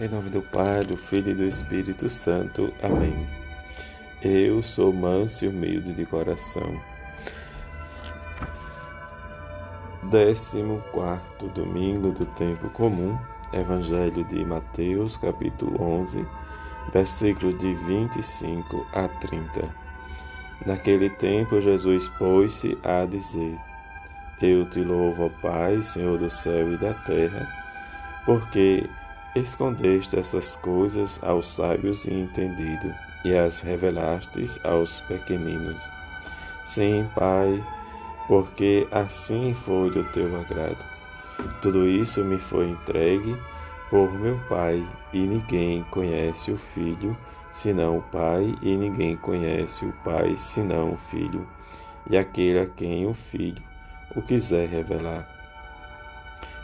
Em nome do Pai, do Filho e do Espírito Santo. Amém. Eu sou manso e humilde de coração. Décimo quarto domingo do tempo comum, Evangelho de Mateus, capítulo 11, versículos de 25 a 30. Naquele tempo, Jesus pôs-se a dizer: Eu te louvo, Pai, Senhor do céu e da terra, porque Escondeste essas coisas aos sábios e entendidos, e as revelastes aos pequeninos. Sim, Pai, porque assim foi do teu agrado. Tudo isso me foi entregue por meu Pai, e ninguém conhece o Filho senão o Pai, e ninguém conhece o Pai senão o Filho, e aquele a quem o Filho o quiser revelar.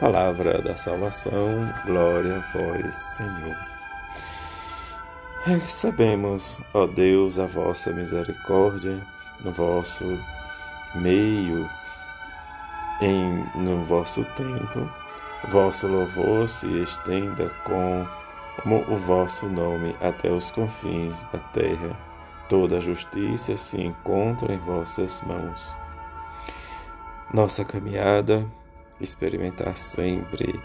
Palavra da salvação, glória a vós, Senhor. Recebemos, ó Deus, a vossa misericórdia no vosso meio, em, no vosso tempo. Vosso louvor se estenda com o vosso nome até os confins da terra. Toda justiça se encontra em vossas mãos. Nossa caminhada experimentar sempre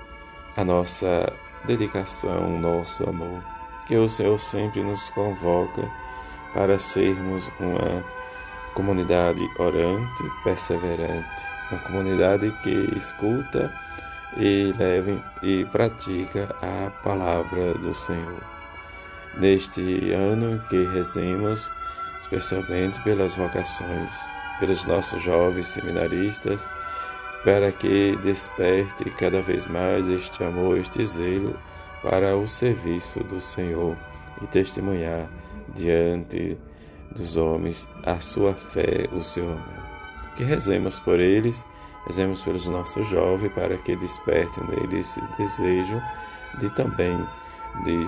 a nossa dedicação, o nosso amor. Que o Senhor sempre nos convoca para sermos uma comunidade orante, perseverante, uma comunidade que escuta e leva e pratica a palavra do Senhor. Neste ano que rezemos, especialmente pelas vocações, pelos nossos jovens seminaristas, para que desperte cada vez mais este amor, este zelo para o serviço do Senhor e testemunhar diante dos homens a sua fé, o seu amor. Que rezemos por eles, rezemos pelos nossos jovens para que despertem neles esse desejo de também de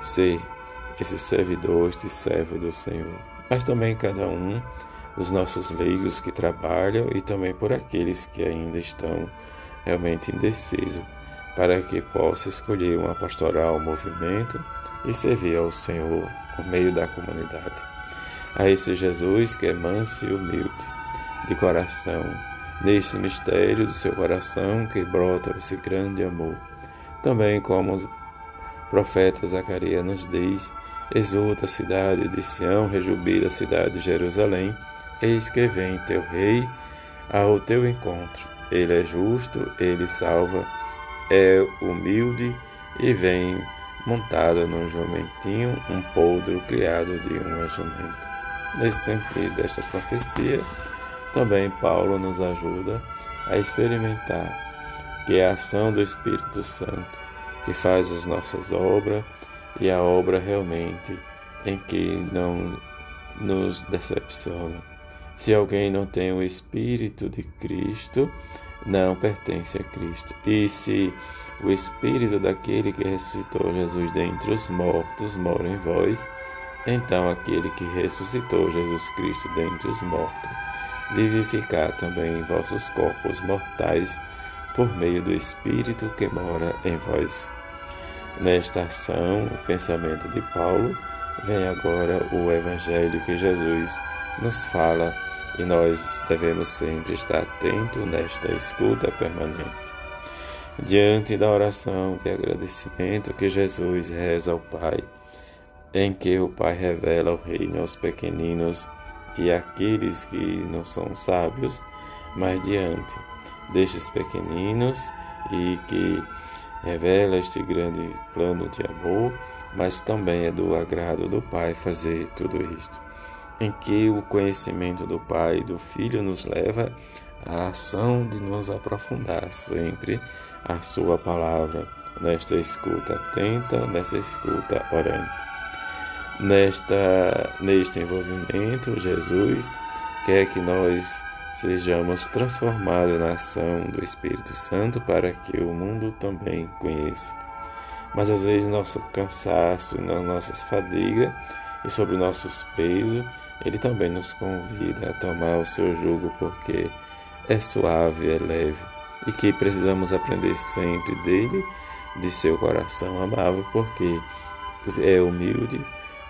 ser esse servidor, este servo do Senhor. Mas também cada um os nossos leigos que trabalham e também por aqueles que ainda estão realmente indecisos, para que possa escolher uma pastoral, um movimento e servir ao Senhor por meio da comunidade. A esse Jesus que é manso e humilde de coração, neste mistério do seu coração que brota esse grande amor. Também como o profeta Zacarias nos diz, exulta a cidade de Sião, rejubila a cidade de Jerusalém, Eis que vem teu rei ao teu encontro. Ele é justo, ele salva, é humilde e vem montado num jumentinho, um podro criado de uma jumenta. Nesse sentido desta profecia, também Paulo nos ajuda a experimentar que é a ação do Espírito Santo que faz as nossas obras e a obra realmente em que não nos decepciona. Se alguém não tem o Espírito de Cristo, não pertence a Cristo. E se o Espírito daquele que ressuscitou Jesus dentre os mortos mora em vós, então aquele que ressuscitou Jesus Cristo dentre os mortos vivificar também vossos corpos mortais por meio do Espírito que mora em vós. Nesta ação, o pensamento de Paulo, vem agora o Evangelho que Jesus nos fala e nós devemos sempre estar atentos nesta escuta permanente. Diante da oração de agradecimento que Jesus reza ao Pai, em que o Pai revela o reino aos pequeninos e àqueles que não são sábios, mas diante destes pequeninos e que revela este grande plano de amor, mas também é do agrado do Pai fazer tudo isto em que o conhecimento do Pai e do Filho nos leva à ação de nos aprofundar sempre a Sua palavra, nesta escuta atenta, nessa escuta orante. Nesta, neste envolvimento, Jesus quer que nós sejamos transformados na ação do Espírito Santo para que o mundo também conheça. Mas às vezes nosso cansaço nas nossas fadigas e sobre nossos pesos, ele também nos convida a tomar o seu jugo porque é suave, é leve e que precisamos aprender sempre dele, de seu coração amável, porque é humilde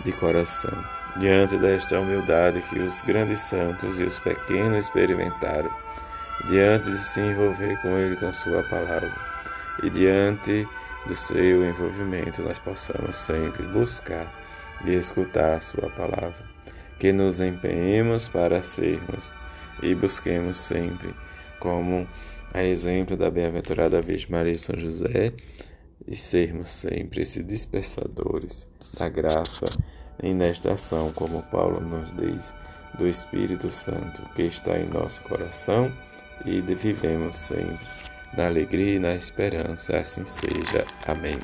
de coração. Diante desta humildade que os grandes santos e os pequenos experimentaram, diante de se envolver com Ele com Sua palavra, e diante do seu envolvimento, nós possamos sempre buscar e escutar Sua palavra, que nos empenhemos para sermos e busquemos sempre, como a exemplo da bem-aventurada Virgem Maria e São José, e sermos sempre esses dispersadores da graça e nesta ação, como Paulo nos diz, do Espírito Santo que está em nosso coração e vivemos sempre na alegria e na esperança. Assim seja. Amém.